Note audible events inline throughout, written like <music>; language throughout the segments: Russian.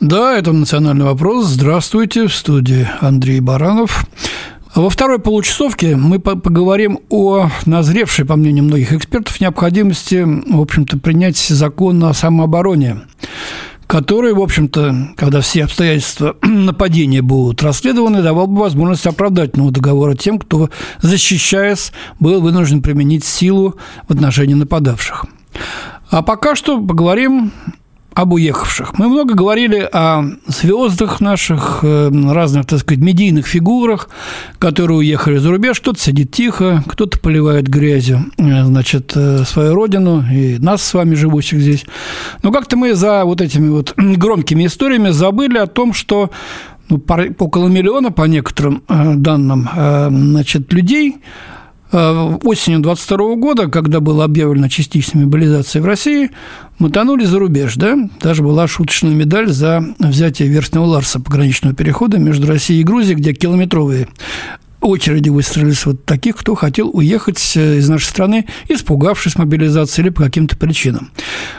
Да, это национальный вопрос. Здравствуйте, в студии Андрей Баранов. Во второй получасовке мы поговорим о назревшей, по мнению многих экспертов, необходимости, в общем-то, принять закон о самообороне который, в общем-то, когда все обстоятельства <clears throat> нападения будут расследованы, давал бы возможность оправдательного договора тем, кто, защищаясь, был вынужден применить силу в отношении нападавших. А пока что поговорим об уехавших. Мы много говорили о звездах наших, э, разных, так сказать, медийных фигурах, которые уехали за рубеж. Кто-то сидит тихо, кто-то поливает грязью, э, значит, э, свою родину и нас с вами, живущих здесь. Но как-то мы за вот этими вот <clears throat> громкими историями забыли о том, что ну, около миллиона, по некоторым данным, значит, людей осенью 22 года, когда была объявлена частичная мобилизация в России, мы тонули за рубеж, да? Даже была шуточная медаль за взятие Верхнего Ларса пограничного перехода между Россией и Грузией, где километровые очереди выстроились вот таких, кто хотел уехать э, из нашей страны, испугавшись мобилизации или по каким-то причинам.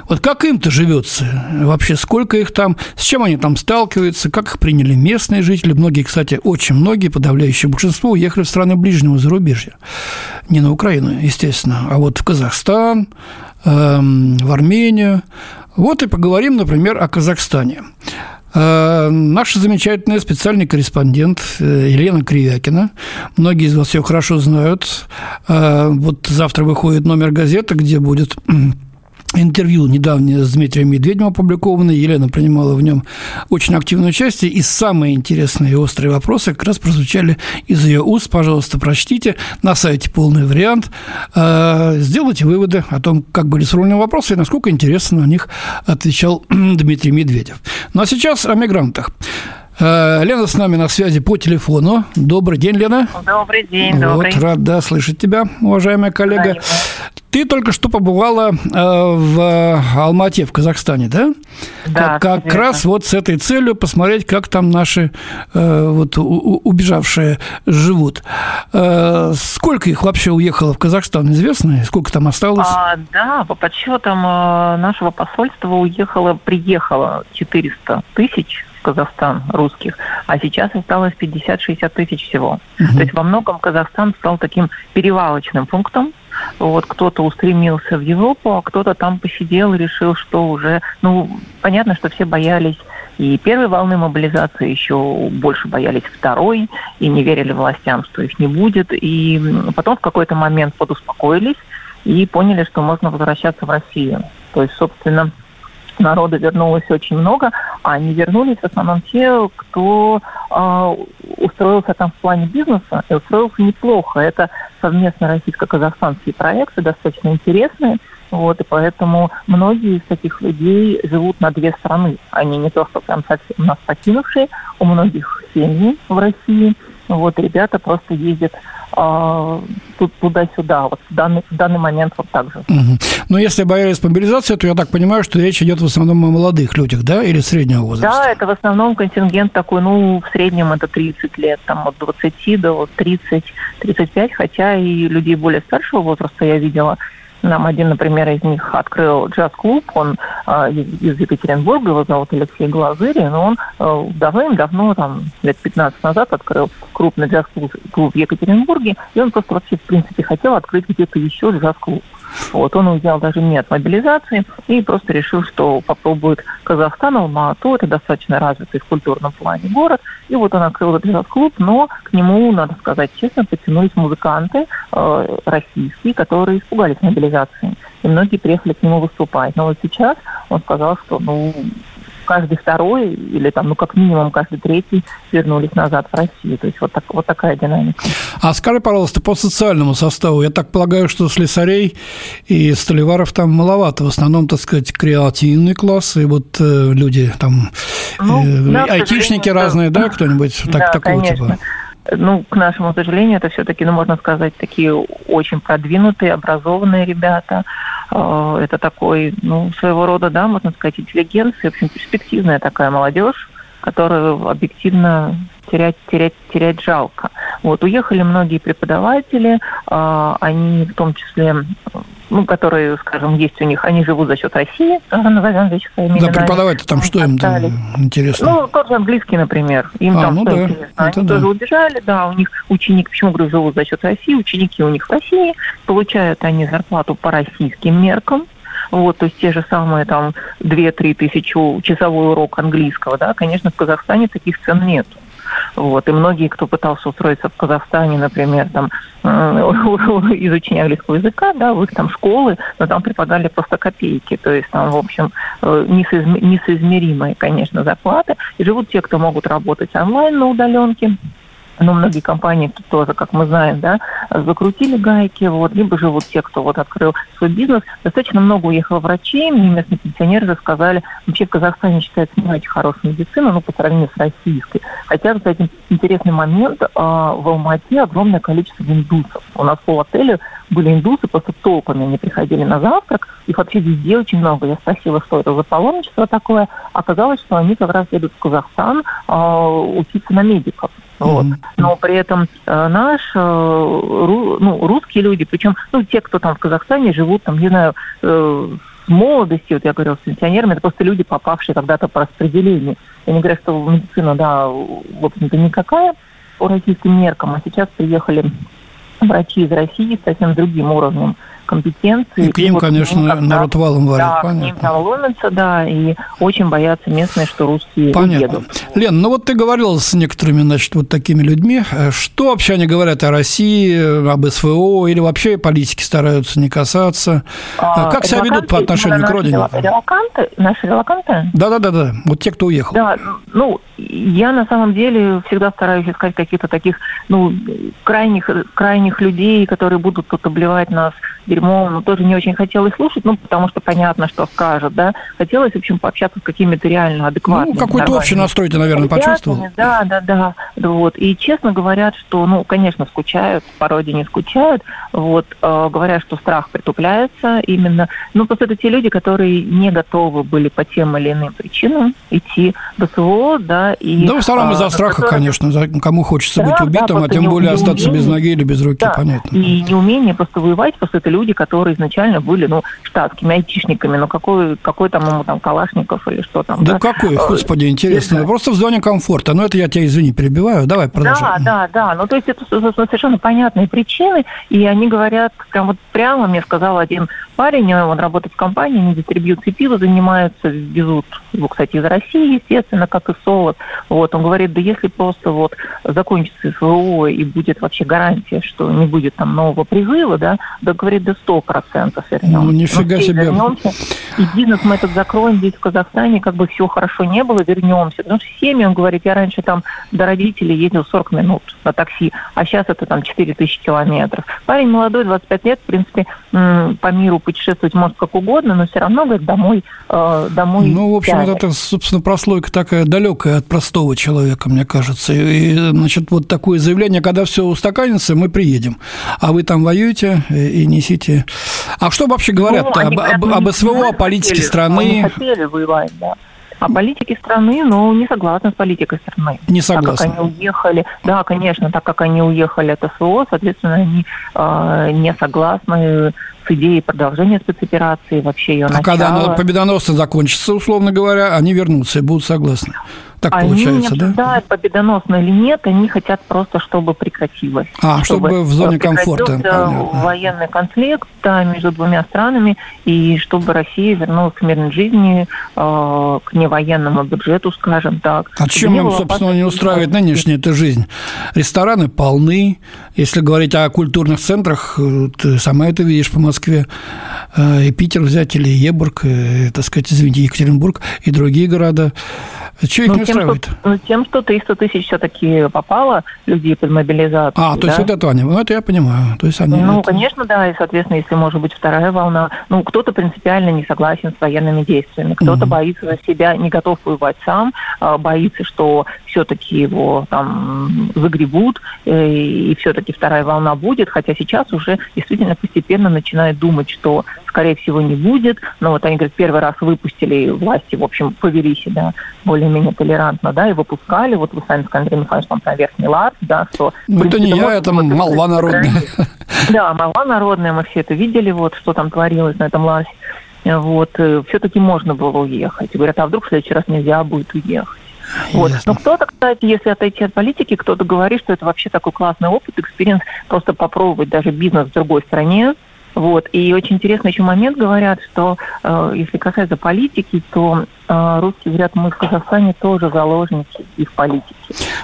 Вот как им-то живется? Вообще, сколько их там? С чем они там сталкиваются? Как их приняли местные жители? Многие, кстати, очень многие, подавляющее большинство, уехали в страны ближнего зарубежья. Не на Украину, естественно, а вот в Казахстан, эм, в Армению. Вот и поговорим, например, о Казахстане. Э, наша замечательная специальный корреспондент э, Елена Кривякина. Многие из вас ее хорошо знают. Э, вот завтра выходит номер газеты, где будет интервью недавнее с Дмитрием Медведевым опубликованное. Елена принимала в нем очень активное участие. И самые интересные и острые вопросы как раз прозвучали из ее уст. Пожалуйста, прочтите. На сайте полный вариант. Э, сделайте выводы о том, как были сформулированы вопросы и насколько интересно на них отвечал <clears throat> Дмитрий Медведев. Ну, а сейчас о мигрантах. Э, Лена с нами на связи по телефону. Добрый день, Лена. Добрый день, вот, добрый. рад, да, слышать тебя, уважаемая коллега. Да, Ты только что побывала э, в Алмате, в Казахстане, да? Да. Как, как раз вот с этой целью посмотреть, как там наши э, вот убежавшие живут. Сколько их вообще уехало в Казахстан, известно? Сколько там осталось? А, да, по подсчетам нашего посольства уехало, приехало 400 тысяч в Казахстан русских, а сейчас осталось 50-60 тысяч всего. Угу. То есть во многом Казахстан стал таким перевалочным пунктом. Вот кто-то устремился в Европу, а кто-то там посидел и решил, что уже, ну, понятно, что все боялись и первой волны мобилизации, еще больше боялись второй, и не верили властям, что их не будет. И потом в какой-то момент подуспокоились и поняли, что можно возвращаться в Россию. То есть, собственно, народа вернулось очень много, а не вернулись в основном те, кто э, устроился там в плане бизнеса и устроился неплохо. Это совместно российско-казахстанские проекты, достаточно интересные. Вот, и поэтому многие из таких людей живут на две страны. Они не то, что прям совсем нас покинувшие, у многих семьи в России. Вот, ребята просто ездят тут туда-сюда. Вот в данный, в данный момент вот так же. Угу. Но если боялись мобилизации, то я так понимаю, что речь идет в основном о молодых людях, да, или среднего возраста? Да, это в основном контингент такой, ну, в среднем это 30 лет, там от 20 до 30-35, хотя и людей более старшего возраста я видела – нам один, например, из них открыл джаз-клуб, он э, из Екатеринбурга, его зовут Алексей Глазыри, но он э, давным-давно, там, лет 15 назад открыл крупный джаз-клуб в Екатеринбурге, и он просто вообще, в принципе, хотел открыть где-то еще джаз-клуб. Вот, он уезжал даже не от мобилизации и просто решил, что попробует Казахстан, Алмату, это достаточно развитый в культурном плане город, и вот он открыл этот клуб, но к нему, надо сказать честно, потянулись музыканты э, российские, которые испугались мобилизации, и многие приехали к нему выступать. Но вот сейчас он сказал, что ну, каждый второй или там, ну, как минимум каждый третий вернулись назад в Россию. То есть вот, так, вот такая динамика. А скажи, пожалуйста, по социальному составу, я так полагаю, что слесарей и столеваров там маловато. В основном, так сказать, креативный класс, и вот э, люди там, ну, э, да, айтишники разные, да, кто-нибудь так, да, такого конечно. типа? Ну, к нашему сожалению, это все-таки, ну, можно сказать, такие очень продвинутые, образованные ребята. Э, это такой, ну, своего рода, да, можно сказать, интеллигенция, в общем, перспективная такая молодежь, которую объективно терять, терять, терять жалко. Вот, уехали многие преподаватели, э, они в том числе ну, которые, скажем, есть у них, они живут за счет России, назовем вещи своими Да, преподавать там что им там интересно? Ну, тот же английский, например. Им а, там ну что да, интересно. Они да. тоже убежали, да, у них ученик, почему говорю, живут за счет России, ученики у них в России, получают они зарплату по российским меркам, вот, то есть те же самые там 2-3 тысячи часовой урок английского, да, конечно, в Казахстане таких цен нету. Вот. И многие, кто пытался устроиться в Казахстане, например, там, <laughs> изучение английского языка, да, в их там школы, но там преподали просто копейки. То есть там, в общем, э, несоизмеримые, конечно, зарплаты. И живут те, кто могут работать онлайн на удаленке, ну, многие компании тут тоже, как мы знаем, да, закрутили гайки, вот, либо же вот те, кто вот открыл свой бизнес. Достаточно много уехало врачей, мне местные пенсионеры рассказали, вообще в Казахстане считается не очень хорошая медицина, ну, по сравнению с российской. Хотя, кстати, интересный момент, а, в Алмате огромное количество индусов. У нас по отелю были индусы, просто толпами они приходили на завтрак, их вообще везде очень много. Я спросила, что это за паломничество такое. Оказалось, что они как раз едут в Казахстан э, учиться на медиков. Вот. Mm-hmm. Но при этом э, наш, э, ру, ну, русские люди, причем, ну, те, кто там в Казахстане живут, там, не знаю, э, с молодости, вот я говорила с пенсионерами, это просто люди, попавшие когда-то по распределению. Я не говорю, что медицина, да, в общем-то, никакая по российским меркам, а сейчас приехали врачи из России с совсем другим уровнем компетенции. И к ним, и вот конечно, ним, народ валом валит, да, понятно. к ним там ломятся, да, и очень боятся местные, что русские понятно. уедут. Лен, ну вот ты говорил с некоторыми, значит, вот такими людьми. Что вообще они говорят о России, об СВО, или вообще политики стараются не касаться? А, как себя ведут по отношению к родине? Релаканты, наши релаканты? Да-да-да, вот те, кто уехал. Да, ну, я на самом деле всегда стараюсь искать каких-то таких, ну, крайних, крайних людей, которые будут тут обливать нас дерьмом, ну, тоже не очень хотелось слушать, ну, потому что понятно, что скажут, да. Хотелось, в общем, пообщаться с какими-то реально адекватными. Ну, какой-то общий настрой ты, наверное, почувствовал. Да, да, да. Вот. И честно говорят, что, ну, конечно, скучают, по родине скучают, вот, э, говорят, что страх притупляется именно. Ну, просто это те люди, которые не готовы были по тем или иным причинам идти в СВО, да, и... Да, в основном из-за э, страха, которые... конечно, кому хочется да, быть убитым, да, а тем более остаться без ноги или без руки, да. понятно. И неумение просто воевать, просто это люди, люди, которые изначально были, ну, штатскими айтишниками, ну, какой, какой там ему там Калашников или что там. Да, да? какой, э, господи, интересно. Если... Просто в зоне комфорта. Ну, это я тебя, извини, перебиваю. Давай, продолжим. Да, да, да. Ну, то есть это совершенно понятные причины, и они говорят, прям вот прямо мне сказал один парень, он работает в компании, они дистрибьюцией пива занимаются, везут его, кстати, из России, естественно, как и солод. Вот, он говорит, да если просто вот закончится СВО и будет вообще гарантия, что не будет там нового призыва, да, да говорит, да 100% вернемся. Ну, нифига ну, себе. Вернемся, и бизнес мы этот закроем здесь, в Казахстане, как бы все хорошо не было, вернемся. ну что семьи, он говорит, я раньше там до родителей ездил 40 минут на такси, а сейчас это там 4000 километров. Парень молодой, 25 лет, в принципе, по миру путешествовать может как угодно, но все равно, говорит, домой, э, домой Ну, в общем, тянет. это, собственно, прослойка такая далекая от простого человека, мне кажется. И, значит, вот такое заявление, когда все устаканится, мы приедем. А вы там воюете э, и несите а что вообще говорят ну, об, говорят, об, об СВО, о политике хотели, страны? Мы хотели воевать, да. А политики страны, ну, не согласны с политикой страны. Не согласны. Так как они уехали, да, конечно, так как они уехали от СВО, соответственно, они э, не согласны с идеей продолжения спецоперации, вообще ее а начала. А когда она победоносно закончится, условно говоря, они вернутся и будут согласны. Так они получается, не да? победоносно или нет, они хотят просто, чтобы прекратилось. А, чтобы, чтобы в зоне комфорта. Понятно. военный конфликт да, между двумя странами, и чтобы Россия вернулась к мирной жизни, э, к невоенному бюджету, скажем так. А чем им, собственно, не устраивает нынешняя эта жизнь? Рестораны полны. Если говорить о культурных центрах, э, ты сама это видишь по Москве. Э, и Питер взять, или Ебург, и, так сказать, извините, Екатеринбург, и другие города. Что их ну, не тем, устраивает? Что, ну, тем, что 300 тысяч все-таки попало людей под мобилизацию. А, то да? есть вот это они, ну, это я понимаю. То есть они, ну, это... конечно, да, и, соответственно, если может быть вторая волна, ну, кто-то принципиально не согласен с военными действиями, кто-то угу. боится за себя, не готов воевать сам, а, боится, что все-таки его там загребут, э, и все-таки вторая волна будет, хотя сейчас уже действительно постепенно начинают думать, что скорее всего не будет, но вот они говорят, первый раз выпустили власти, в общем, повели себя более-менее толерантно, да, и выпускали, вот вы сами сказали, Андрей Михайлович, там про верхний лад, да, что... Ну, это не я, это молва народная. Да, молва народная, мы все это видели, вот, что там творилось на этом Ларсе. Вот, э, все-таки можно было уехать. Говорят, а вдруг в следующий раз нельзя будет уехать. Вот. Но кто-то, кстати, если отойти от политики, кто-то говорит, что это вообще такой классный опыт, experience, просто попробовать даже бизнес в другой стране, вот. И очень интересный еще момент говорят, что э, если касается политики, то э, русские говорят, мы в Казахстане тоже заложники их политики.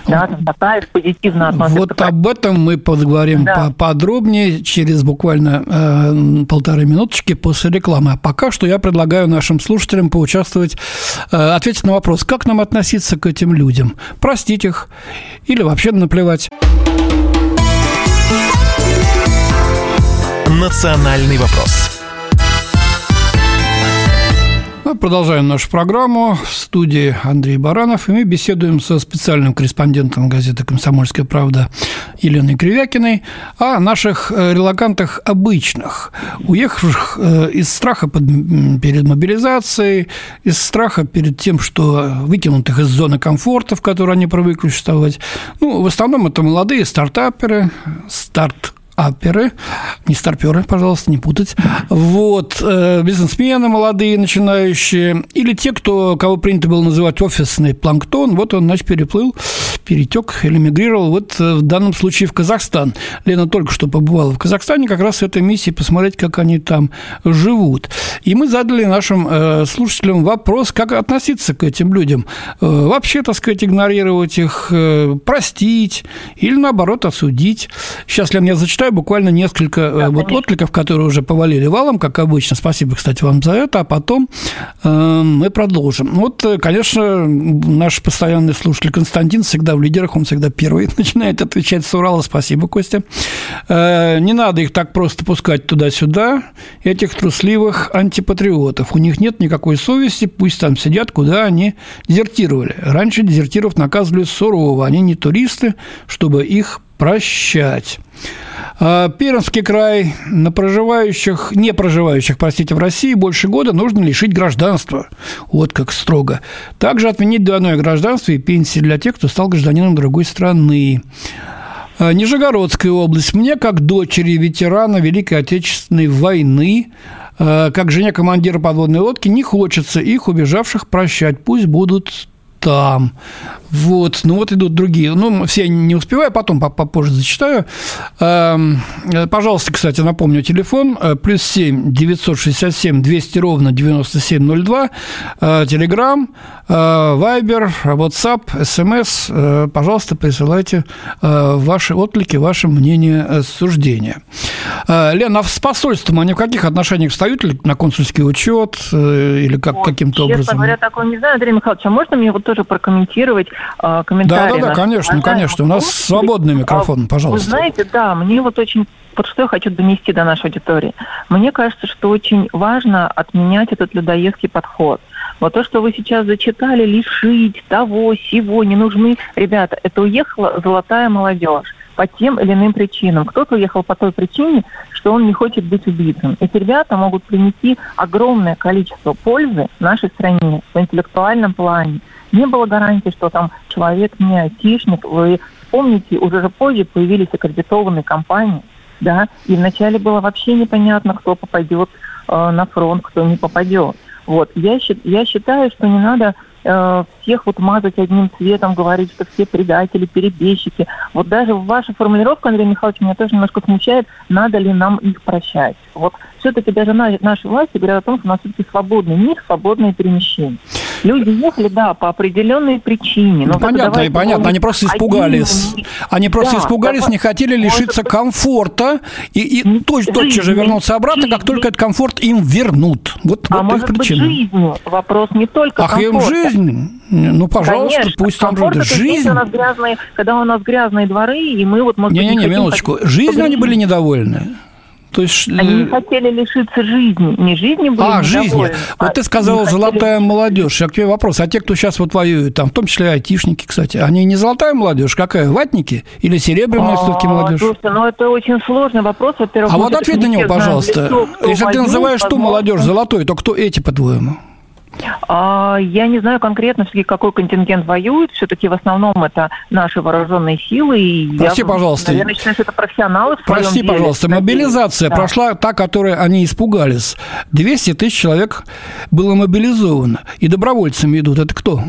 Да, там такая позитивная атмосфера. Вот об этом мы поговорим да. подробнее через буквально э, полторы минуточки после рекламы. А пока что я предлагаю нашим слушателям поучаствовать, э, ответить на вопрос, как нам относиться к этим людям, простить их или вообще наплевать. «Национальный вопрос». Мы продолжаем нашу программу. В студии Андрей Баранов. И мы беседуем со специальным корреспондентом газеты «Комсомольская правда» Еленой Кривякиной о наших э, релакантах обычных, уехавших э, из страха перед мобилизацией, из страха перед тем, что выкинутых из зоны комфорта, в которой они привыкли существовать. Ну, в основном это молодые стартаперы, старт аперы, не старперы, пожалуйста, не путать. Вот, э, бизнесмены молодые, начинающие, или те, кто, кого принято было называть офисный планктон, вот он, значит, переплыл, перетек или мигрировал, вот э, в данном случае в Казахстан. Лена только что побывала в Казахстане, как раз с этой миссией посмотреть, как они там живут. И мы задали нашим э, слушателям вопрос, как относиться к этим людям. Вообще, так сказать, игнорировать их, простить или, наоборот, осудить. Сейчас, Лен, я зачитаю зачитаю буквально несколько э, да, вот откликов, которые уже повалили валом, как обычно. Спасибо, кстати, вам за это. А потом э, мы продолжим. Вот, э, конечно, наш постоянный слушатель Константин всегда в лидерах, он всегда первый <laughs> начинает отвечать с Урала. Спасибо, Костя. Э, не надо их так просто пускать туда-сюда, этих трусливых антипатриотов. У них нет никакой совести, пусть там сидят, куда они дезертировали. Раньше дезертиров наказывали сурово, они не туристы, чтобы их прощать. А, Пермский край на проживающих, не проживающих, простите, в России больше года нужно лишить гражданства. Вот как строго. Также отменить двойное гражданство и пенсии для тех, кто стал гражданином другой страны. А, Нижегородская область. Мне, как дочери ветерана Великой Отечественной войны, а, как жене командира подводной лодки, не хочется их убежавших прощать. Пусть будут там. Вот, ну вот идут другие. Ну, все не успеваю, потом попозже зачитаю. Эм, пожалуйста, кстати, напомню, телефон э, плюс 7 967 200 ровно 9702, э, Телеграм, Вайбер, WhatsApp, СМС. Пожалуйста, присылайте э, ваши отклики, ваше мнение, суждения. Лена, а с посольством они в каких отношениях встают ли на консульский учет или как, каким-то образом? Честно говоря, такого не знаю, Андрей Михайлович, а можно мне вот тоже прокомментировать э, комментарии. Да, да, да, конечно, конечно. У нас свободный микрофон, пожалуйста. Вы знаете, да, мне вот очень вот что я хочу донести до нашей аудитории. Мне кажется, что очень важно отменять этот людоедский подход. Вот то, что вы сейчас зачитали, лишить того, сего, не нужны. Ребята, это уехала золотая молодежь по тем или иным причинам. Кто-то уехал по той причине, что он не хочет быть убитым. Эти ребята могут принести огромное количество пользы нашей стране в интеллектуальном плане, не было гарантии, что там человек не айтишник. Вы помните, уже же позже появились аккредитованные компании, да, и вначале было вообще непонятно, кто попадет э, на фронт, кто не попадет. Вот, я, я считаю, что не надо э, всех вот мазать одним цветом, говорить, что все предатели, перебежчики. Вот даже ваша формулировка, Андрей Михайлович, меня тоже немножко смущает, надо ли нам их прощать. Вот все-таки даже наши власти говорят о том, что у нас все-таки свободный мир, свободное перемещение. Люди ехали, да, по определенной причине. Ну, понятно, и понятно. Они просто испугались. Один... Они просто да, испугались, да, не хотели лишиться может... комфорта и, и точно тотчас же вернуться обратно, жизни. как только этот комфорт им вернут. Вот, а вот может быть жизнью? Вопрос не только Ах, комфорта. им жизнь? Ну, пожалуйста, Конечно. пусть там живут. Жизнь. У нас грязные, когда у нас грязные дворы, и мы вот... Не-не-не, минуточку. Жизнью они были недовольны. То есть... Они не хотели лишиться жизни. Не жизни были А, жизни. Вот ты сказала «золотая хотели... молодежь». Я к тебе вопрос. А те, кто сейчас вот воюют, там, в том числе айтишники, кстати, они не золотая молодежь? Какая? Ватники? Или серебряные все-таки молодежь? Слушай, ну это очень сложный вопрос. Во-первых, а вот ответь на него, пожалуйста. Если ты называешь ту молодежь золотой, то кто эти, по-твоему? А, я не знаю конкретно, все какой контингент воюет. Все-таки в основном это наши вооруженные силы. И Прости, я, пожалуйста. Наверное, считаю, что это профессионалы в Прости, деле. пожалуйста. Мобилизация да. прошла та, которой они испугались. 200 тысяч человек было мобилизовано. И добровольцами идут. Это кто?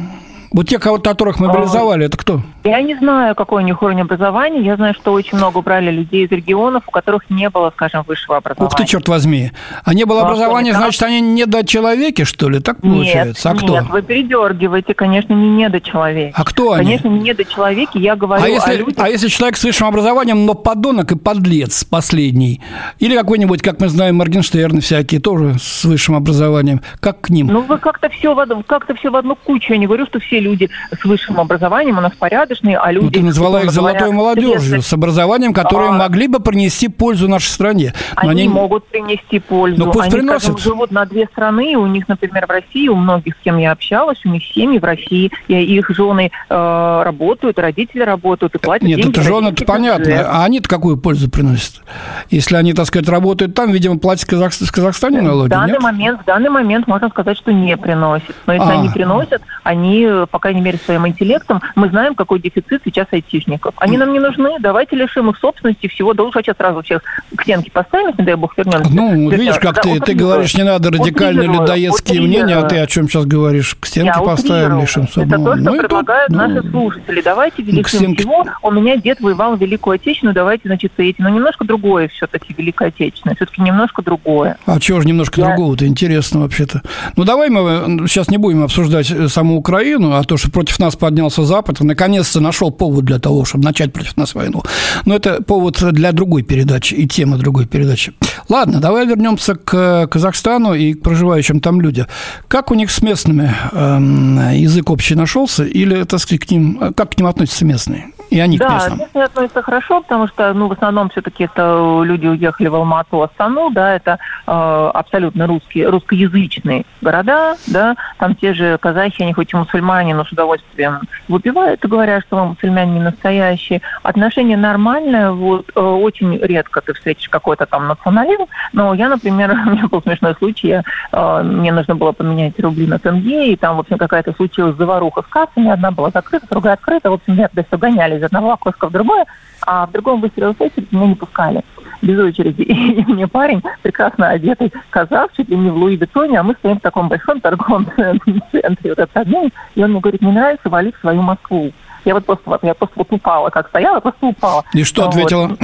Вот те, кого которых мобилизовали, а, это кто? Я не знаю, какой у них уровень образования. Я знаю, что очень много брали людей из регионов, у которых не было, скажем, высшего образования. Ух ты, черт возьми. А не было а образования, что, значит, они недочеловеки, что ли? Так получается? Нет, а кто? Нет, вы передергиваете, конечно, не недочеловеки. А кто они? Конечно, не недочеловеки, я говорю а если, о людях... А если человек с высшим образованием, но подонок и подлец последний? Или какой-нибудь, как мы знаем, Моргенштерн всякие, тоже с высшим образованием. Как к ним? Ну, вы как-то все в, как все в одну кучу. Я не говорю, что все люди с высшим образованием у нас порядочные, а люди... Ну, ты назвала их золотой молодежью, с образованием, которые а... могли бы принести пользу нашей стране. Они, они могут принести пользу. Но пусть они, приносят. Скажем, живут на две страны, у них, например, в России, у многих, с кем я общалась, у них семьи в России, и их жены э, работают, родители работают и платят Нет, деньги. это жены, это понятно. А они-то какую пользу приносят? Если они, так сказать, работают там, видимо, платят Казах... в Казахстане налоги, в данный нет? момент, В данный момент можно сказать, что не приносят. Но если а. они приносят, они, по крайней мере, своим интеллектом, мы знаем, какой дефицит сейчас айтишников. Они нам не нужны, давайте лишим их собственности всего, да лучше сейчас сразу всех к стенке поставим, не дай бог вернемся. Ну, видишь, как да, ты, ты говоришь, не надо радикальные людоедские мнения, а ты о чем сейчас говоришь? К стенке Я поставим, лишим собственности. Это то, что ну, предлагают тут, наши ну, слушатели. Давайте лишим стенке... всего. У меня дед воевал в Великую Отечественную, давайте, значит, эти. Но немножко другое все-таки Великая Отечественная, все-таки немножко другое. А чего же немножко Я... другого-то? Интересно вообще-то. Ну, давай мы сейчас не будем обсуждать саму Украину, то, что против нас поднялся Запад, наконец-то нашел повод для того, чтобы начать против нас войну. Но это повод для другой передачи и тема другой передачи. Ладно, давай вернемся к Казахстану и к проживающим там людям. Как у них с местными э, язык общий нашелся или, так сказать, к ним, как к ним относятся местные? И они да, к местным. местные относятся хорошо, потому что, ну, в основном все-таки это люди уехали в Алмату, Астану, да, это э, абсолютно русские, русскоязычные города, да, там те же казахи, они хоть и мусульмане, но с удовольствием выпивают и говорят, что мы мусульмане не настоящие. Отношения нормальные, вот, э, очень редко ты встретишь какой-то там национализм, но я, например, <laughs> у меня был смешной случай, я, э, мне нужно было поменять рубли на тенге, и там, в общем, какая-то случилась заваруха с кассами, одна была закрыта, другая открыта, в общем, меня туда все гоняли из одного окошка в другое, а в другом выстрелил очередь, меня не пускали без очереди. <laughs> И мне парень, прекрасно одетый казах, чуть ли не в Луи Бетоне, а мы стоим в таком большом торговом <laughs> центре, вот этот обмен, и он мне говорит, не нравится, вали в свою Москву. Я вот просто, я просто вот упала, как стояла, просто упала. И что ответила?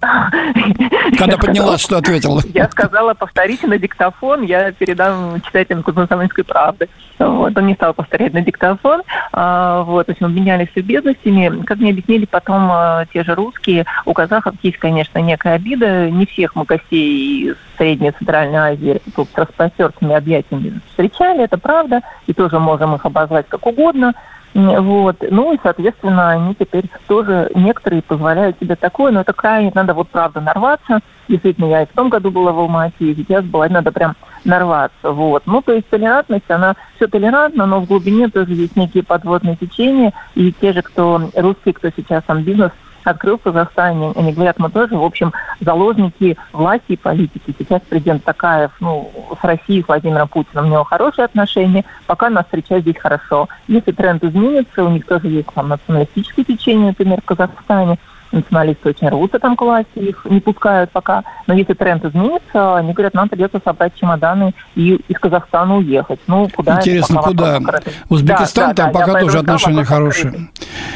Когда поднялась, что ответила? Я сказала, повторите на диктофон, я передам читателям Кузмансаминской правды. Вот, он не стал повторять на диктофон. А, вот, то есть мы обменялись любезностями. Как мне объяснили потом а, те же русские, у казахов есть, конечно, некая обида. Не всех мы гостей из Средней и Центральной Азии тут с распростертыми объятиями встречали, это правда, и тоже можем их обозвать как угодно. Вот. Ну и, соответственно, они теперь тоже, некоторые позволяют себе такое, но это крайне, надо вот правда нарваться. Действительно, я и в том году была в Алмате, и сейчас была, надо прям нарваться. Вот. Ну, то есть толерантность, она все толерантна, но в глубине тоже есть некие подводные течения, и те же, кто русские, кто сейчас там бизнес открыл в Казахстане. Они говорят, мы тоже, в общем, заложники власти и политики. Сейчас президент Такаев, ну, с Россией, с Владимиром Путиным, у него хорошие отношения, пока нас встречают здесь хорошо. Если тренд изменится, у них тоже есть там националистическое течение, например, в Казахстане, националисты очень рвутся там к власти, их не пускают пока. Но если тренд изменится, они говорят, нам придется собрать чемоданы и из Казахстана уехать. Ну, куда Интересно, куда? Узбекистан, да, там да, пока тоже отношения хорошие.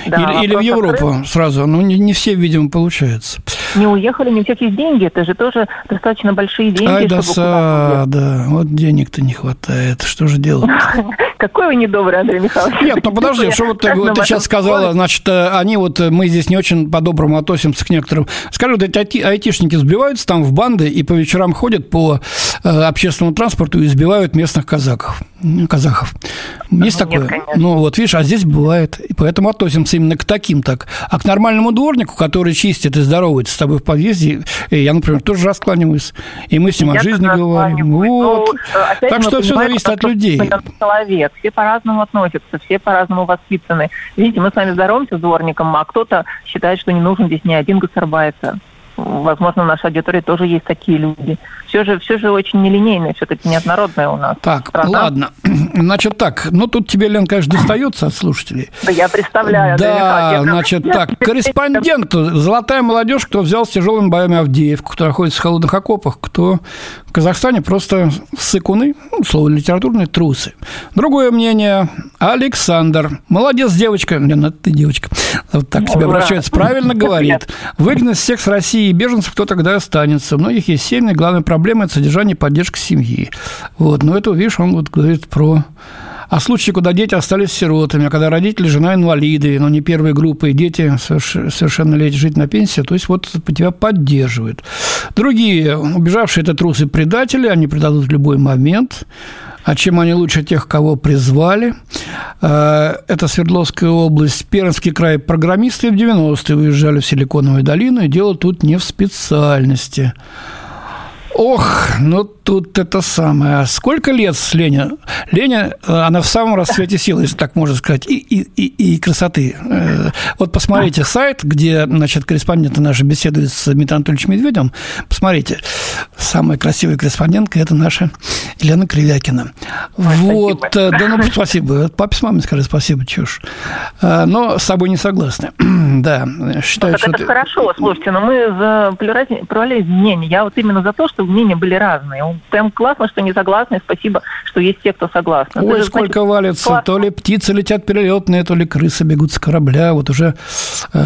Да, или, или в Европу открыт. сразу. Ну, не, не все, видимо, получается. Не уехали, не есть деньги. Это же тоже достаточно большие деньги. Ай, досада. Вот денег-то не хватает. Что же делать? <laughs> Какой вы недобрый, Андрей Михайлович. Нет, ну подожди, что вот ты, ты сейчас сказала, значит, э, они вот, э, мы здесь не очень по-доброму относимся к некоторым. Скажи, вот эти айти, айтишники сбиваются там в банды и по вечерам ходят по э, общественному транспорту и избивают местных казаков. Казахов. Есть ну, такое? Нет, ну, вот видишь, а здесь бывает. И поэтому относимся именно к таким так. А к нормальному дворнику, который чистит и здоровается с тобой в подъезде, я, например, тоже раскланиваюсь. И мы с ним я о жизни говорим. Вот. Ну, так что все зависит от людей. Человек. Все по-разному относятся, все по-разному воспитаны. Видите, мы с вами здороваемся с дворником, а кто-то считает, что не нужен здесь ни один гастарбайтер возможно, в нашей аудитории тоже есть такие люди. Все же, все же очень нелинейное, все-таки неоднородное у нас. Так, страна. ладно. <clears throat> Значит так, ну тут тебе, Лен, конечно, достается от слушателей. Да я представляю. Да, я значит так, <laughs> корреспондент, золотая молодежь, кто взял с тяжелыми боями Авдеевку, кто находится в холодных окопах, кто в Казахстане просто сыкуны, ну, слово литературные, трусы. Другое мнение, Александр. Молодец, девочка. Не, ну ты девочка. Вот так к тебе обращается. Правильно <laughs> говорит. Выгнать всех с России беженцев кто тогда останется? У многих есть семьи, главная проблема – это содержание и поддержка семьи. Вот, но это, видишь, он вот говорит про а случаи, куда дети остались сиротами, а когда родители, жена инвалиды, но не первой группы, и дети совершенно лет жить на пенсии, то есть вот тебя поддерживают. Другие, убежавшие это трусы предатели, они предадут в любой момент. А чем они лучше тех, кого призвали? Э, это Свердловская область, Пермский край. Программисты в 90-е выезжали в Силиконовую долину, и дело тут не в специальности. Ох, ну тут это самое. А сколько лет с Леня? Леня, э, она в самом расцвете сил, если так можно сказать, и, и, и, и красоты. Э, вот посмотрите сайт, где, значит, корреспонденты наши беседуют с Дмитрием Анатольевичем Медведем. Посмотрите, самая красивая корреспондентка – это наша Елена Кривякина. Ой, вот, спасибо. Э, да ну спасибо. Папе с мамой скажи спасибо, чушь. Но с собой не согласны. <clears throat> да, считаю, ну, что... Это ты... хорошо, слушайте, но мы за плюрализм мнений. Я вот именно за то, что чтобы мнения были разные. Прям классно, что не согласны. Спасибо, что есть те, кто согласны. Ой, Это сколько значит, валится. Классно. То ли птицы летят перелетные, то ли крысы бегут с корабля. Вот уже <laughs> э,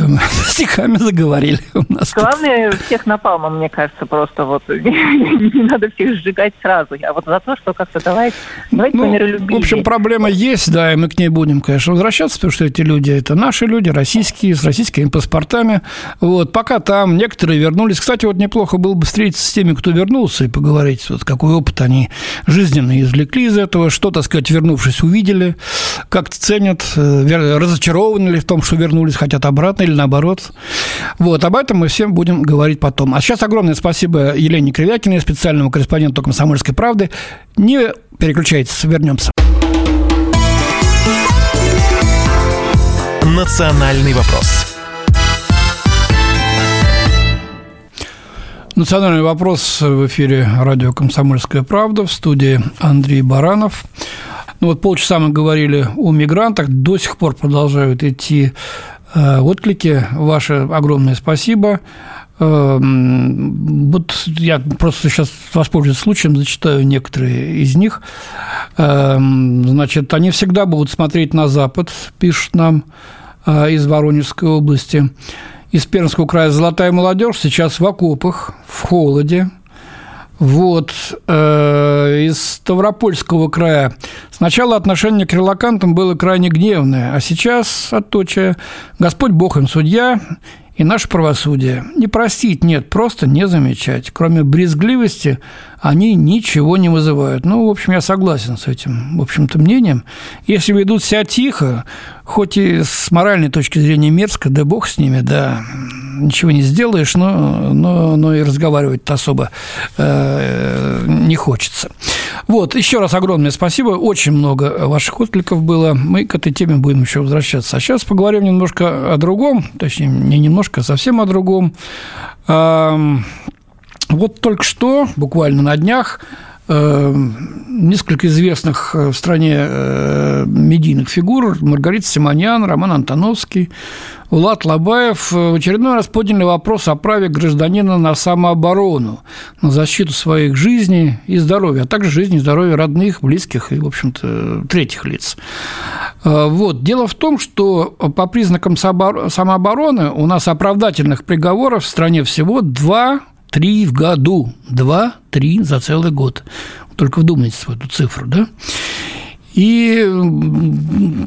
стихами заговорили у нас. Главное, тут. всех напалмом, мне кажется, просто вот <laughs> не надо всех сжигать сразу. Я вот за то, что как-то давайте, давайте ну, В общем, проблема есть, да, и мы к ней будем, конечно, возвращаться, потому что эти люди – это наши люди, российские, с российскими паспортами. Вот, пока там некоторые вернулись. Кстати, вот неплохо было бы встретиться с теми, кто вернулся и поговорить, вот какой опыт они жизненный извлекли из этого, что, так сказать, вернувшись, увидели, как ценят, э, разочарованы ли в том, что вернулись, хотят обратно или наоборот. Вот, об этом мы всем будем говорить потом. А сейчас огромное спасибо Елене Кривякиной, специальному корреспонденту «Комсомольской правды». Не переключайтесь, вернемся. «Национальный вопрос» Национальный вопрос в эфире радио «Комсомольская правда» в студии Андрей Баранов. Ну вот полчаса мы говорили о мигрантах, до сих пор продолжают идти э, отклики. Ваше огромное спасибо. Э, вот я просто сейчас воспользуюсь случаем, зачитаю некоторые из них. Э, значит, они всегда будут смотреть на Запад, пишут нам из Воронежской области из Пермского края «Золотая молодежь» сейчас в окопах, в холоде. Вот, э, из Ставропольского края сначала отношение к релакантам было крайне гневное, а сейчас отточие «Господь Бог им судья, и наше правосудие. Не простить нет, просто не замечать. Кроме брезгливости они ничего не вызывают. Ну, в общем, я согласен с этим, в общем-то, мнением. Если ведут себя тихо, хоть и с моральной точки зрения мерзко, да бог с ними, да, ничего не сделаешь, но, но, но и разговаривать-то особо э, не хочется. Вот, еще раз огромное спасибо. Очень много ваших откликов было. Мы к этой теме будем еще возвращаться. А сейчас поговорим немножко о другом, точнее, не немножко, а совсем о другом. Вот только что, буквально на днях, несколько известных в стране э, медийных фигур Маргарита Симоньян, Роман Антоновский, Улад Лабаев в очередной раз подняли вопрос о праве гражданина на самооборону, на защиту своих жизней и здоровья, а также жизни и здоровья родных, близких и, в общем-то, третьих лиц. Э, вот. Дело в том, что по признакам самообороны у нас оправдательных приговоров в стране всего два три в году. Два-три за целый год. Только вдумайтесь в эту цифру, да? И,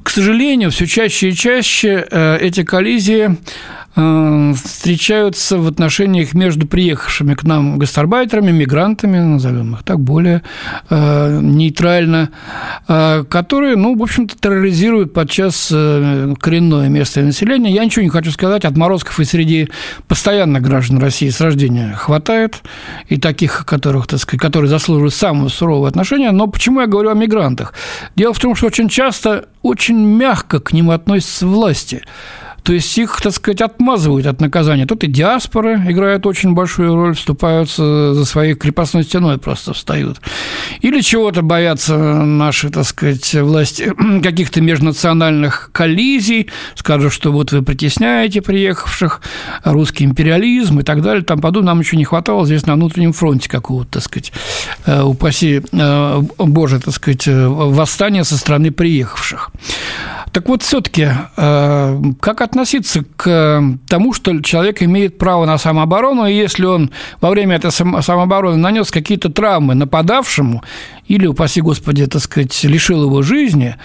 к сожалению, все чаще и чаще э, эти коллизии встречаются в отношениях между приехавшими к нам гастарбайтерами, мигрантами, назовем их так, более э, нейтрально, э, которые, ну, в общем-то, терроризируют подчас э, коренное местное население. Я ничего не хочу сказать, отморозков и среди постоянных граждан России с рождения хватает, и таких, которых, так сказать, которые заслуживают самые суровые отношения. Но почему я говорю о мигрантах? Дело в том, что очень часто очень мягко к ним относятся власти. То есть их, так сказать, отмазывают от наказания. Тут и диаспоры играют очень большую роль, вступаются за своей крепостной стеной, просто встают. Или чего-то боятся наши, так сказать, власти, <clears throat> каких-то межнациональных коллизий, скажут, что вот вы притесняете приехавших, русский империализм и так далее, там подобное. Нам еще не хватало здесь на внутреннем фронте какого-то, так сказать, э, упаси э, Боже, так сказать, э, восстания со стороны приехавших. Так вот, все-таки, э, как относиться к тому, что человек имеет право на самооборону, и если он во время этой самообороны нанес какие-то травмы нападавшему, или, упаси Господи, так сказать, лишил его жизни,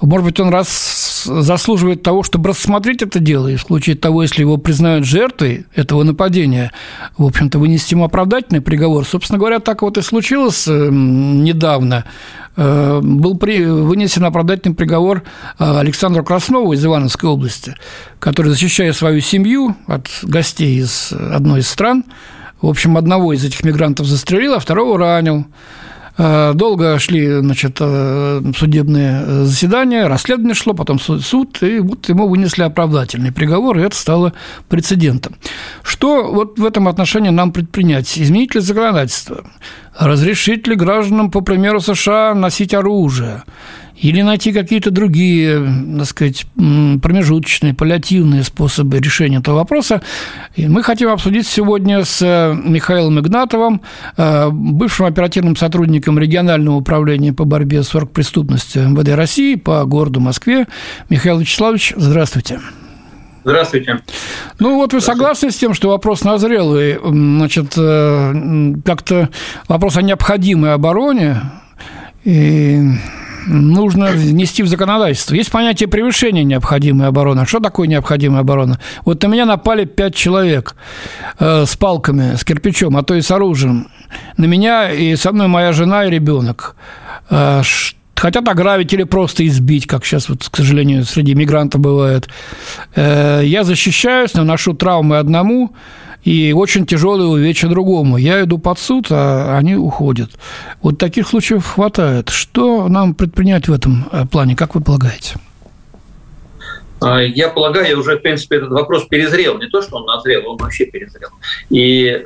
может быть, он раз заслуживает того, чтобы рассмотреть это дело, и в случае того, если его признают жертвой этого нападения, в общем-то, вынести ему оправдательный приговор. Собственно говоря, так вот и случилось эм, недавно. Э, был при... вынесен оправдательный приговор э, Александру Краснову из Ивановской области, который, защищая свою семью от гостей из одной из стран, в общем, одного из этих мигрантов застрелил, а второго ранил. Э, долго шли значит, э, судебные заседания, расследование шло, потом суд, и вот ему вынесли оправдательный приговор, и это стало прецедентом. Что вот в этом отношении нам предпринять? Изменить ли законодательство? Разрешить ли гражданам, по примеру США, носить оружие? Или найти какие-то другие, так сказать, промежуточные, паллиативные способы решения этого вопроса. И мы хотим обсудить сегодня с э, Михаилом Игнатовым, э, бывшим оперативным сотрудником регионального управления по борьбе с оргпреступностью МВД России по городу Москве. Михаил Вячеславович, здравствуйте. Здравствуйте. Ну вот вы согласны с тем, что вопрос назрелый, значит, э, как-то вопрос о необходимой обороне и нужно внести в законодательство. Есть понятие превышения необходимой обороны. Что такое необходимая оборона? Вот на меня напали пять человек э, с палками, с кирпичом, а то и с оружием. На меня и со мной моя жена и ребенок. Э, хотят ограбить или просто избить, как сейчас, вот, к сожалению, среди мигрантов бывает. Э, я защищаюсь, наношу травмы одному, и очень тяжелые увечья другому. Я иду под суд, а они уходят. Вот таких случаев хватает. Что нам предпринять в этом э, плане, как вы полагаете? А, я полагаю, уже, в принципе, этот вопрос перезрел. Не то, что он назрел, он вообще перезрел. И э,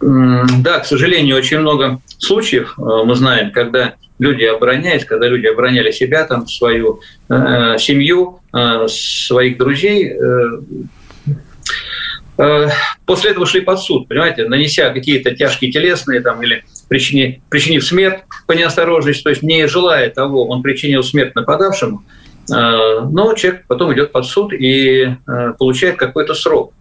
да, к сожалению, очень много случаев э, мы знаем, когда люди обороняясь, когда люди обороняли себя, там, свою э, семью, э, своих друзей, э, после этого шли под суд, понимаете, нанеся какие-то тяжкие телесные там, или причинив, причинив смерть по неосторожности, то есть не желая того, он причинил смерть нападавшему, э, но человек потом идет под суд и э, получает какой-то срок.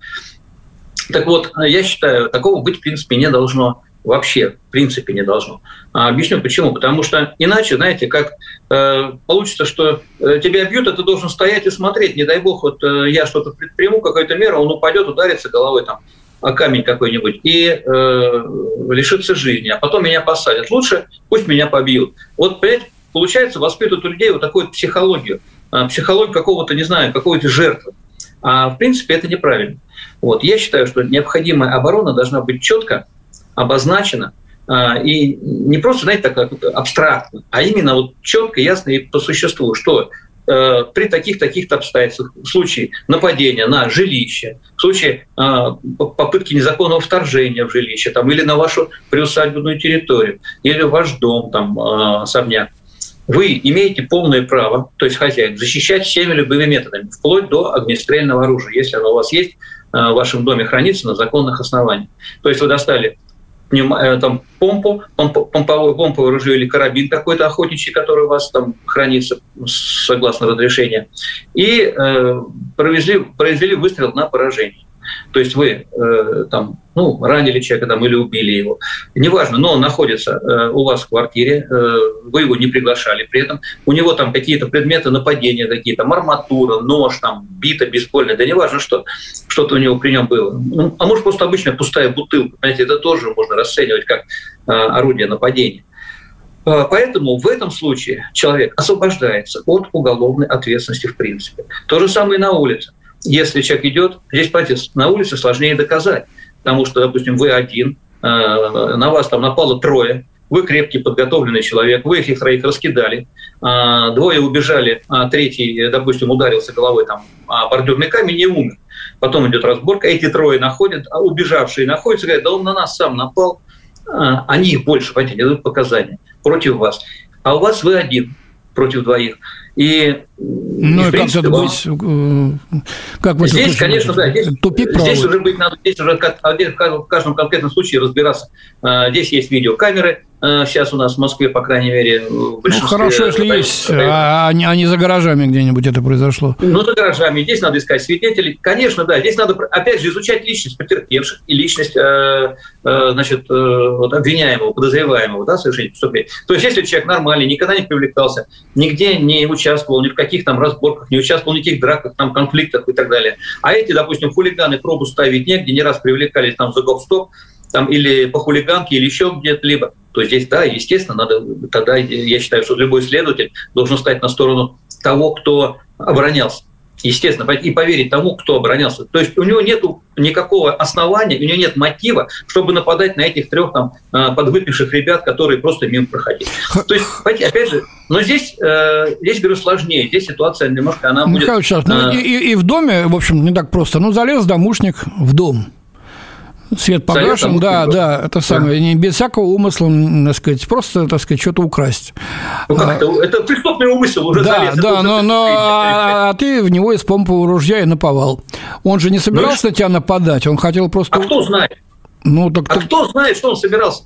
Так вот, я считаю, такого быть в принципе не должно вообще в принципе не должно. А объясню почему. Потому что иначе, знаете, как э, получится, что э, тебя бьют, а ты должен стоять и смотреть. Не дай бог, вот э, я что-то предприму, какую-то меру, он упадет, ударится головой там о камень какой-нибудь и э, лишится жизни, а потом меня посадят. Лучше пусть меня побьют. Вот, понимаете, получается, воспитывают у людей вот такую психологию, э, психологию какого-то, не знаю, какой-то жертвы. А в принципе это неправильно. Вот. Я считаю, что необходимая оборона должна быть четко обозначено, а, и не просто, знаете, так абстрактно, а именно вот четко, ясно и по существу, что э, при таких-таких обстоятельствах, в случае нападения на жилище, в случае а, попытки незаконного вторжения в жилище там, или на вашу приусадебную территорию, или ваш дом, там, а, особняк, вы имеете полное право, то есть хозяин, защищать всеми любыми методами, вплоть до огнестрельного оружия, если оно у вас есть, в вашем доме хранится на законных основаниях. То есть вы достали Э, там, помпу, помповое, помповое ружье или карабин какой-то охотничий, который у вас там хранится согласно разрешению, и э, провезли, произвели выстрел на поражение. То есть вы э, там ну, ранили человека там, или убили его, неважно, но он находится э, у вас в квартире, э, вы его не приглашали при этом, у него там какие-то предметы нападения, какие-то арматура, нож, там, бита бейсбольная, да неважно что, что-то у него при нем было. Ну, а может просто обычная пустая бутылка, понимаете, это тоже можно расценивать как э, орудие нападения. Э, поэтому в этом случае человек освобождается от уголовной ответственности в принципе. То же самое и на улице. Если человек идет, здесь, понимаете, на улице сложнее доказать потому что, допустим, вы один, э, на вас там напало трое, вы крепкий, подготовленный человек, вы их троих раскидали, а, двое убежали, а третий, допустим, ударился головой там о бордюрный камень и умер. Потом идет разборка, эти трое находят, а убежавшие находятся, говорят, да он на нас сам напал, а, они их больше, понимаете, дают показания против вас. А у вас вы один против двоих. И, ну, и, принципе, как быть, э, как здесь, конечно, да, здесь, тупик здесь уже быть надо, здесь уже в каждом конкретном случае разбираться. А, здесь есть видеокамеры, а, сейчас у нас в Москве, по крайней мере, в Ну, хорошо, если есть, а, а, не, а не за гаражами где-нибудь это произошло. Ну, за гаражами. Здесь надо искать свидетелей. Конечно, да, здесь надо, опять же, изучать личность потерпевших и личность, э, э, значит, э, вот, обвиняемого, подозреваемого, да, совершения преступления. То есть, если человек нормальный, никогда не привлекался, нигде не участвовал ни в каких там разборках, не участвовал в никаких драках, там, конфликтах и так далее. А эти, допустим, хулиганы пробу ставить негде, не раз привлекались там за гоп-стоп, там, или по хулиганке, или еще где-либо, то здесь, да, естественно, надо, тогда я считаю, что любой следователь должен стать на сторону того, кто оборонялся естественно, и поверить тому, кто оборонялся. То есть у него нет никакого основания, у него нет мотива, чтобы нападать на этих трех там а, подвыпивших ребят, которые просто мимо проходили. То есть, опять же, но здесь, э, здесь, говорю, сложнее. Здесь ситуация немножко, она будет... Михаил Ильич, ну, и, и в доме, в общем, не так просто. Ну, залез домушник в дом – Свет погашен, да, да, это самое, да. не без всякого умысла, так сказать, просто, так сказать, что-то украсть. Ну, как это? это преступный умысел уже Да, залез. да, но, но а, а ты в него из помпового ружья и наповал. Он же не собирался ну, на тебя нападать, он хотел просто... А кто знает? Ну, так а кто знает, что он собирался?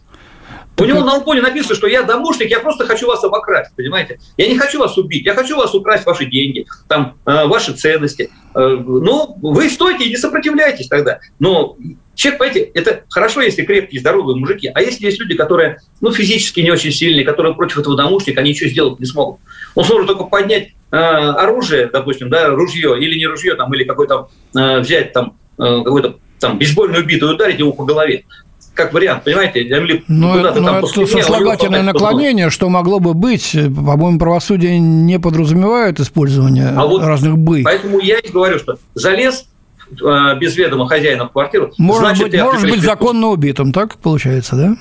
У него на лбоне написано, что я домушник, я просто хочу вас обокрасть, понимаете? Я не хочу вас убить, я хочу вас украсть ваши деньги, там, э, ваши ценности. Э, ну, вы стойте и не сопротивляйтесь тогда. Но Человек, понимаете, это хорошо, если крепкие, здоровые мужики, а если есть люди, которые ну, физически не очень сильные, которые против этого домушника, они ничего сделать не смогут. Он сможет только поднять э, оружие, допустим, да, ружье, или не ружье, там, или какой-то э, взять там э, какой-то там бейсбольную биту и ударить его по голове как вариант, понимаете, или куда-то ну, там это сослагательное наклонение, что могло бы быть, по-моему, правосудие не подразумевает использование а вот разных бы. Поэтому я и говорю, что залез без ведома хозяина в квартиру, может значит, быть, может быть законно убитым, так получается, да?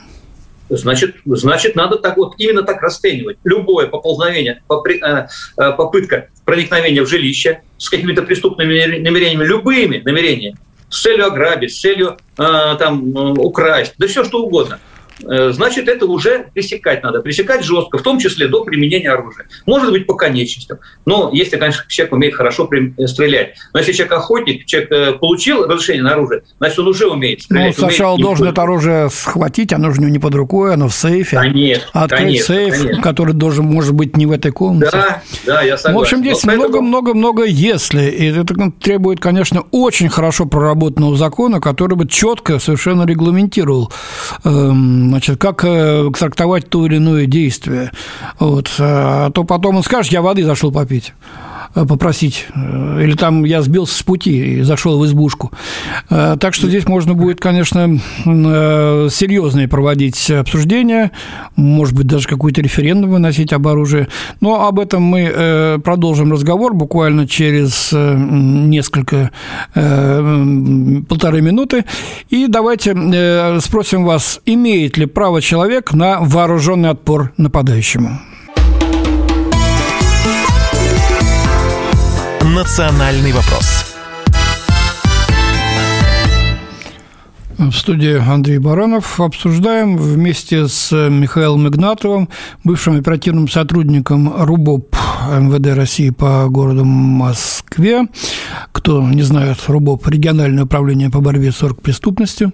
Значит, значит, надо так вот именно так расценивать. Любое поползновение, э, э, попытка проникновения в жилище с какими-то преступными намерениями, любыми намерениями, с целью ограбить, с целью там, украсть, да все что угодно – Э, значит, это уже пресекать надо. Пресекать жестко, в том числе до применения оружия. Может быть, по конечностям. Но если, конечно, человек умеет хорошо э, стрелять. Но если человек охотник, человек э, получил разрешение на оружие, значит, он уже умеет стрелять. Ну, сначала умеет должен это оружие схватить, оно же не под рукой, оно в сейфе. Конечно, Открыть конечно, сейф, конечно. который должен, может быть, не в этой комнате. Да, да, я согласен. В общем, здесь много-много-много «если». И это требует, конечно, очень хорошо проработанного закона, который бы четко совершенно регламентировал эм, значит, как э, трактовать то или иное действие. Вот. А то потом он скажет, я воды зашел попить. Э, попросить. Э, или там я сбился с пути и зашел в избушку. Э, так что здесь можно будет, конечно, серьезные проводить обсуждения, может быть, даже какой-то референдум выносить об оружии. Но об этом мы продолжим разговор буквально через несколько полторы минуты. И давайте спросим вас, имеет ли право человек на вооруженный отпор нападающему? «Национальный вопрос». В студии Андрей Баранов обсуждаем вместе с Михаилом Игнатовым, бывшим оперативным сотрудником РУБОП МВД России по городу Москве. Кто не знает, РУБОП – региональное управление по борьбе с оргпреступностью,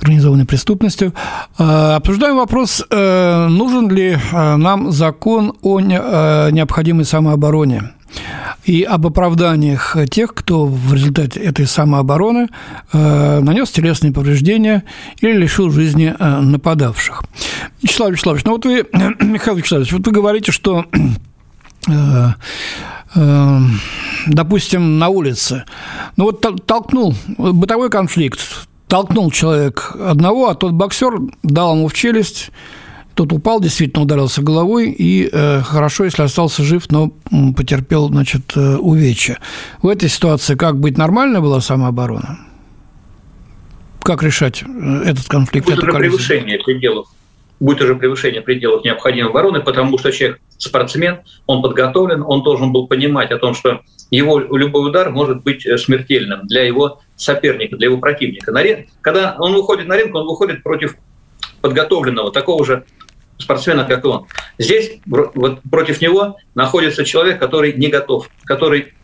организованной преступностью. А, обсуждаем вопрос, э, нужен ли э, нам закон о необходимой самообороне – и об оправданиях тех, кто в результате этой самообороны э, нанес телесные повреждения или лишил жизни э, нападавших. Вячеслав Вячеславович, ну вот вы, <clears throat> Михаил Вячеславович, вот вы говорите, что э, допустим, на улице, ну вот толкнул бытовой конфликт, толкнул человек одного, а тот боксер дал ему в челюсть, тот упал, действительно ударился головой, и э, хорошо, если остался жив, но потерпел, значит, э, увечья. В этой ситуации как быть нормально была самооборона? Как решать э, этот конфликт? Будет уже превышение пределов. Будет уже превышение пределов необходимой обороны, потому что человек спортсмен, он подготовлен, он должен был понимать о том, что его любой удар может быть э, смертельным для его соперника, для его противника. На ринг, когда он выходит на ринг, он выходит против подготовленного, такого же спортсмена, как и он. Здесь вот против него находится человек, который не готов, который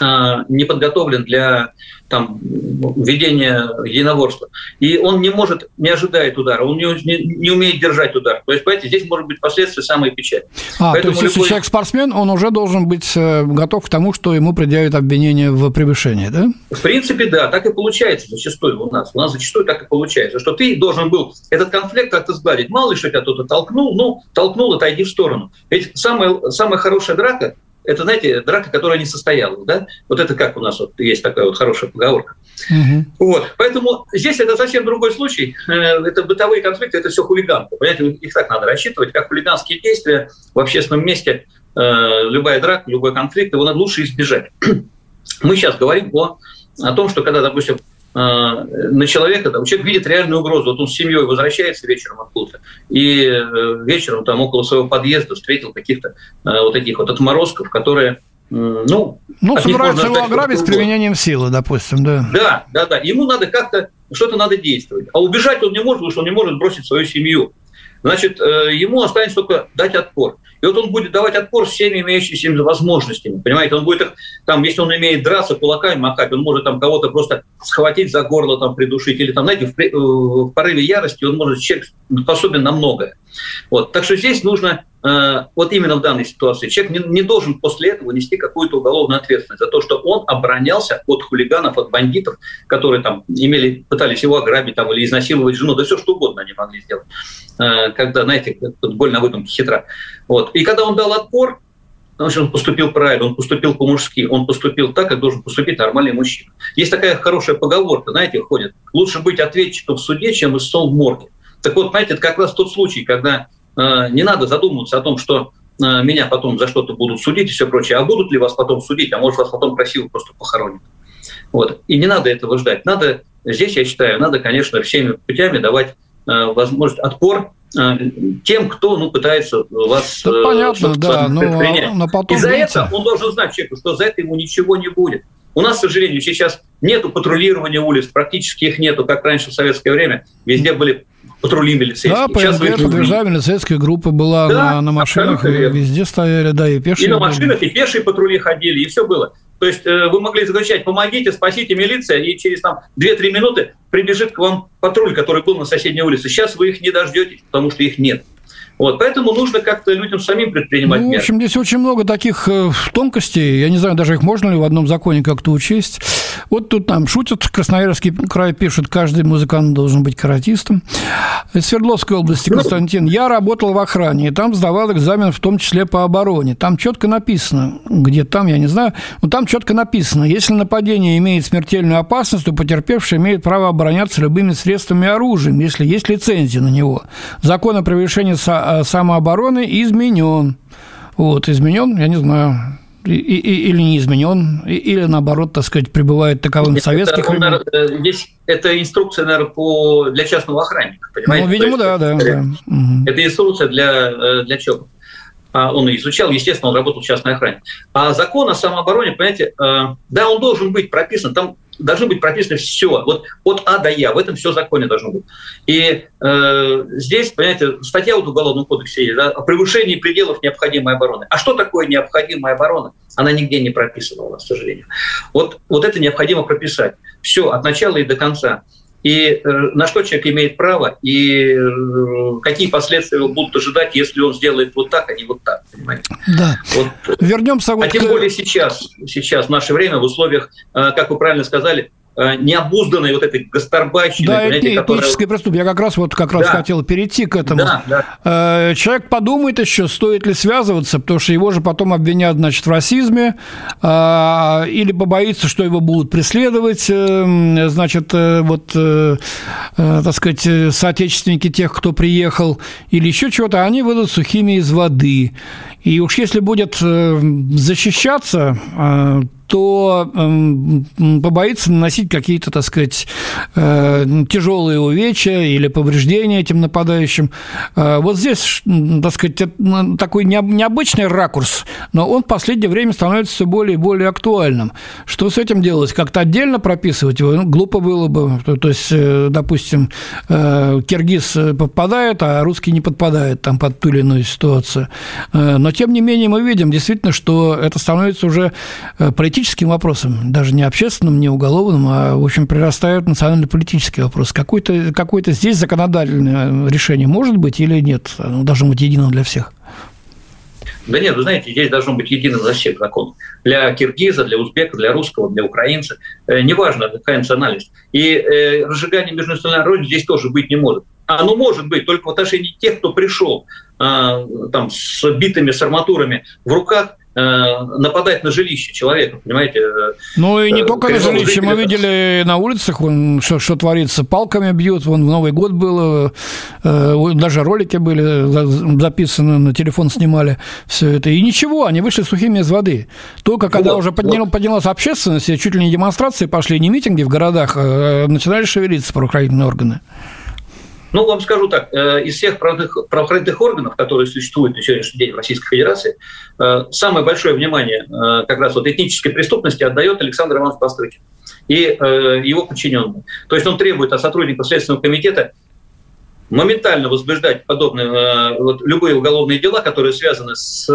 не подготовлен для там, ведения единоборства. И он не может, не ожидает удара, он не, не, не умеет держать удар. То есть, понимаете, здесь может быть последствия самые печальные. А, Поэтому то есть, любой... если человек спортсмен, он уже должен быть э, готов к тому, что ему предъявят обвинение в превышении, да? В принципе, да, так и получается зачастую у нас. У нас зачастую так и получается, что ты должен был этот конфликт как-то сгладить. Мало ли, что тебя кто-то толкнул, ну, толкнул, отойди в сторону. Ведь самая, самая хорошая драка это, знаете, драка, которая не состоялась, да? Вот это как у нас вот есть такая вот хорошая поговорка. Угу. Вот, поэтому здесь это совсем другой случай. Э, это бытовые конфликты, это все хулиганка. Понимаете, их так надо рассчитывать, как хулиганские действия в общественном месте. Э, любая драка, любой конфликт, его надо лучше избежать. <clears throat> Мы сейчас говорим о, о том, что когда, допустим, на человека, там, человек видит реальную угрозу. Вот он с семьей возвращается вечером откуда-то, и э, вечером там около своего подъезда встретил каких-то э, вот таких вот отморозков, которые ну, ну собираются его ограбить с применением силы, допустим, да. Да, да, да. Ему надо как-то, что-то надо действовать. А убежать он не может, потому что он не может бросить свою семью. Значит, э, ему останется только дать отпор. И вот он будет давать отпор всеми имеющимися возможностями. Понимаете, он будет там, если он умеет драться, кулаками махать, он может там кого-то просто схватить за горло, там, придушить. Или там, знаете, в, э, в порыве ярости он может, человек способен на многое. Вот. Так что здесь нужно вот именно в данной ситуации человек не, не должен после этого нести какую-то уголовную ответственность за то, что он оборонялся от хулиганов, от бандитов, которые там имели, пытались его ограбить там, или изнасиловать жену, да все что угодно они могли сделать, э, когда, знаете, больно выдумки хитра. Вот. И когда он дал отпор, Значит, он поступил правильно, он поступил по-мужски, он поступил так, как должен поступить нормальный мужчина. Есть такая хорошая поговорка, знаете, ходит, лучше быть ответчиком в суде, чем истцом в морге. Так вот, знаете, это как раз тот случай, когда Э, не надо задумываться о том, что э, меня потом за что-то будут судить и все прочее, а будут ли вас потом судить, а может вас потом красиво просто похоронят. Вот. И не надо этого ждать. Надо, здесь, я считаю, надо, конечно, всеми путями давать э, возможность отпор тем, кто ну, пытается вас да, понятно, да, но, а, но потом, И за видите... это он должен знать человеку, что за это ему ничего не будет. У нас, к сожалению, сейчас нету патрулирования улиц, практически их нету, как раньше в советское время. Везде были патрули милицейские. Да, ПНГ, подвижная милицейская группа была да, на, на машинах, и везде стояли, да, и пешие. И на машинах, и пешие патрули ходили, и все было. То есть э, вы могли закричать «помогите, спасите милиция», и через там 2-3 минуты прибежит к вам патруль, который был на соседней улице. Сейчас вы их не дождетесь, потому что их нет. Вот, поэтому нужно как-то людям самим предпринимать ну, меры. В общем, здесь очень много таких э, тонкостей. Я не знаю, даже их можно ли в одном законе как-то учесть. Вот тут там шутят, Красноярский край пишет, каждый музыкант должен быть каратистом. Из Свердловской области Константин. Я работал в охране, и там сдавал экзамен в том числе по обороне. Там четко написано, где там, я не знаю, но там четко написано, если нападение имеет смертельную опасность, то потерпевший имеет право обороняться любыми средствами и оружием, если есть лицензия на него. Закон о превышении Э, самообороны изменен. Вот, изменен, я не знаю, и, и, или не изменен, или наоборот, так сказать, пребывает таковым Нет, советских это, времен. Э, здесь это инструкция, наверное, по, для частного охранника, понимаете? Ну, видимо, есть, да, да, да. Это инструкция для, э, для ЧОПа. А он изучал, естественно, он работал в частной охране. А закон о самообороне, понимаете, да, он должен быть прописан, там должно быть прописано все, вот от А до Я, в этом все законе должно быть. И э, здесь, понимаете, статья вот в Уголовном кодексе есть, да, о превышении пределов необходимой обороны. А что такое необходимая оборона? Она нигде не прописана к сожалению. Вот, вот это необходимо прописать. Все, от начала и до конца. И э, на что человек имеет право, и э, какие последствия его будут ожидать, если он сделает вот так, а не вот так, понимаете? Да. Вот. Вернемся вот А тем более сейчас, сейчас, в наше время, в условиях, как вы правильно сказали, Э, необузданной вот этой гастарбайщины. Да, это которая... этническое преступление. Я как раз вот как раз да. хотел перейти к этому. Да, да. Э, человек подумает еще, стоит ли связываться, потому что его же потом обвинят, значит, в расизме, э, или побоится, что его будут преследовать, значит, вот, так сказать, соотечественники тех, кто приехал, или еще чего-то, они выйдут сухими из воды. И уж если будет защищаться, то эм, побоится наносить какие-то, так сказать, э, тяжелые увечья или повреждения этим нападающим. Э, вот здесь, так сказать, такой необычный ракурс, но он в последнее время становится все более и более актуальным. Что с этим делать? Как-то отдельно прописывать его? Ну, глупо было бы. То есть, э, допустим, киргиз попадает, а русский не подпадает там под ту или иную ситуацию. Но, тем не менее, мы видим действительно, что это становится уже политическим политическим вопросам, даже не общественным, не уголовным, а, в общем, прирастают национально-политические вопросы. Какое-то какое здесь законодательное решение может быть или нет? Оно должно быть единым для всех? Да нет, вы знаете, здесь должно быть единым для всех закон. Для киргиза, для узбека, для русского, для украинца. Э, неважно, какая национальность. И э, разжигание межнациональной роли здесь тоже быть не может. Оно может быть только в отношении тех, кто пришел э, там, с битыми, с арматурами в руках, нападать на жилище человека, понимаете? Ну и не э, только на жилище, мы видели на улицах, вон, что, что творится, палками бьют, вон в Новый год было, э, даже ролики были записаны, на телефон снимали все это, и ничего, они вышли сухими из воды. Только когда вот, уже поднял, вот. поднялась общественность, чуть ли не демонстрации пошли, не митинги в городах, а начинали шевелиться правоохранительные органы. Ну, вам скажу так, э, из всех правоохранительных, органов, которые существуют на сегодняшний день в Российской Федерации, э, самое большое внимание э, как раз вот этнической преступности отдает Александр Иванович Бастрыкин и его подчиненные. То есть он требует от сотрудников Следственного комитета моментально возбуждать подобные вот, любые уголовные дела, которые связаны с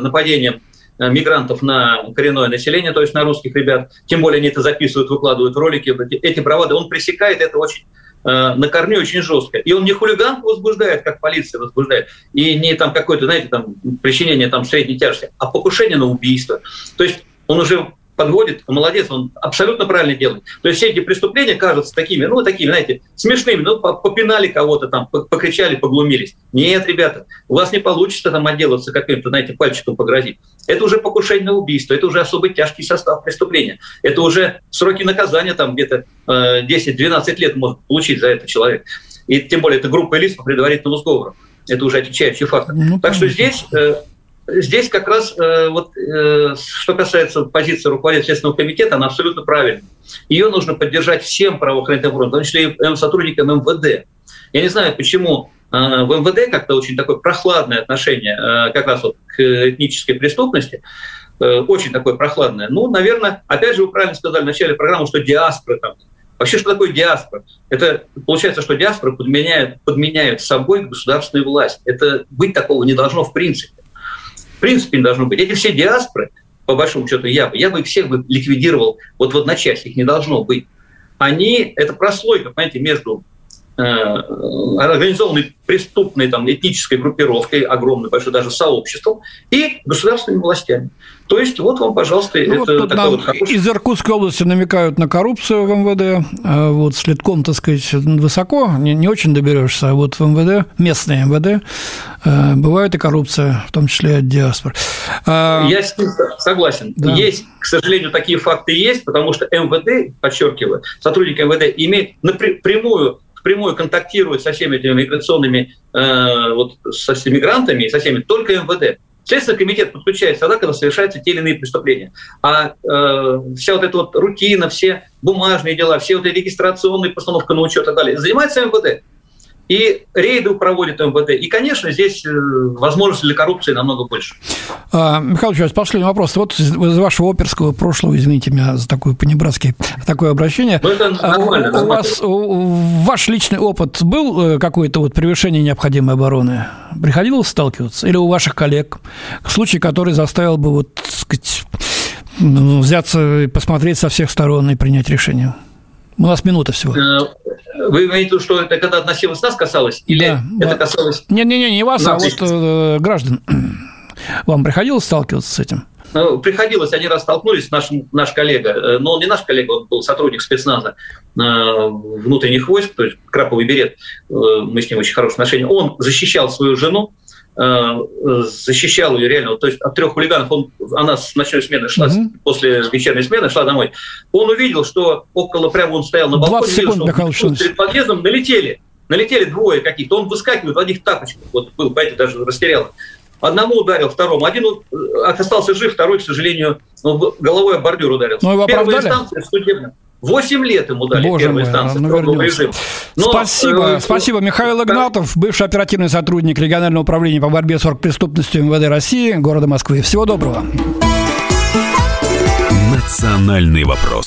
нападением мигрантов на коренное население, то есть на русских ребят. Тем более они это записывают, выкладывают ролики. Эти бравады он пресекает это очень на корню очень жестко. И он не хулиган возбуждает, как полиция возбуждает, и не там какое-то, знаете, там причинение там средней тяжести, а покушение на убийство. То есть он уже подводит, молодец, он абсолютно правильно делает. То есть все эти преступления кажутся такими, ну, такими, знаете, смешными, ну, попинали кого-то там, покричали, поглумились. Нет, ребята, у вас не получится там отделаться каким-то, знаете, пальчиком погрозить. Это уже покушение на убийство, это уже особо тяжкий состав преступления. Это уже сроки наказания там где-то э, 10-12 лет может получить за это человек. И тем более это группа лиц по предварительному сговору. Это уже отягчающий фактор. Ну, так что здесь э, здесь как раз э, вот э, что касается позиции руководителя Следственного комитета, она абсолютно правильная. Ее нужно поддержать всем правоохранительным органам, в том числе и сотрудникам МВД. Я не знаю, почему э, в МВД как-то очень такое прохладное отношение как раз вот к этнической преступности, очень такое прохладное. Ну, наверное, опять же, вы правильно сказали в начале программы, что диаспора там, Вообще, что такое диаспора? Это получается, что диаспора подменяет, подменяет собой государственную власть. Это быть такого не должно в принципе принципе не должно быть. Эти все диаспоры, по большому счету, я бы, я бы их всех бы ликвидировал вот в одночасье, их не должно быть. Они, это прослойка, понимаете, между э, организованной преступной там, этнической группировкой, огромной, большой даже сообществом, и государственными властями. То есть вот вам, пожалуйста, ну, это вот такая вот хорошая... Из Иркутской области намекают на коррупцию в МВД. А вот следком, так сказать, высоко, не, не очень доберешься. А вот в МВД, местные МВД, э, бывает и коррупция, в том числе от диаспор. А, Я с ним согласен. Да. Есть, к сожалению, такие факты есть, потому что МВД, подчеркиваю, сотрудники МВД имеют напрямую впрямую контактирует со всеми этими миграционными, э, вот, со всеми мигрантами и со всеми только МВД. Следственный комитет подключается тогда, когда совершаются те или иные преступления. А э, вся вот эта вот рутина, все бумажные дела, все вот эти регистрационные постановка на учет и так далее занимается МВД. И рейды проводит МВД. И, конечно, здесь э, возможности для коррупции намного больше. А, Михаил Ильич, последний вопрос. Вот из вашего оперского прошлого, извините меня за такое понебратское такое обращение. Ну, это а, нормально. У, у вас у, ваш личный опыт был э, какое-то вот превышение необходимой обороны? Приходилось сталкиваться? Или у ваших коллег? Случай, который заставил бы вот, сказать, взяться и посмотреть со всех сторон и принять решение? У нас минута всего. Э, Вы имеете в виду, что это когда относилось нас касалось? Или да, это касалось... Не-не-не, не вас, а вот э, граждан. <clears throat> Вам приходилось сталкиваться с этим? Ну, приходилось, они раз столкнулись, наш, наш коллега, э, но он не наш коллега, он был сотрудник спецназа внутренних войск, то есть краповый берет, мы с ним очень хорошие отношения, он защищал свою жену, защищал ее реально, то есть от трех хулиганов, он, она с ночной смены шла, угу. после вечерней смены шла домой, он увидел, что около, прямо он стоял на балконе, секунд, видел, что перед подъездом налетели, налетели двое каких-то, он выскакивает в одних тапочках, вот был, понимаете, даже растерял. Одному ударил, второму. Один э, остался жив, второй, к сожалению, ну, головой о бордюр ударился. Но его Первая инстанция судебная. Восемь лет ему дали Боже первой инстанции ну, режим. Но, спасибо, э, спасибо. Михаил Игнатов, бывший оперативный сотрудник регионального управления по борьбе с оргпреступностью МВД России, города Москвы. Всего доброго. Национальный вопрос.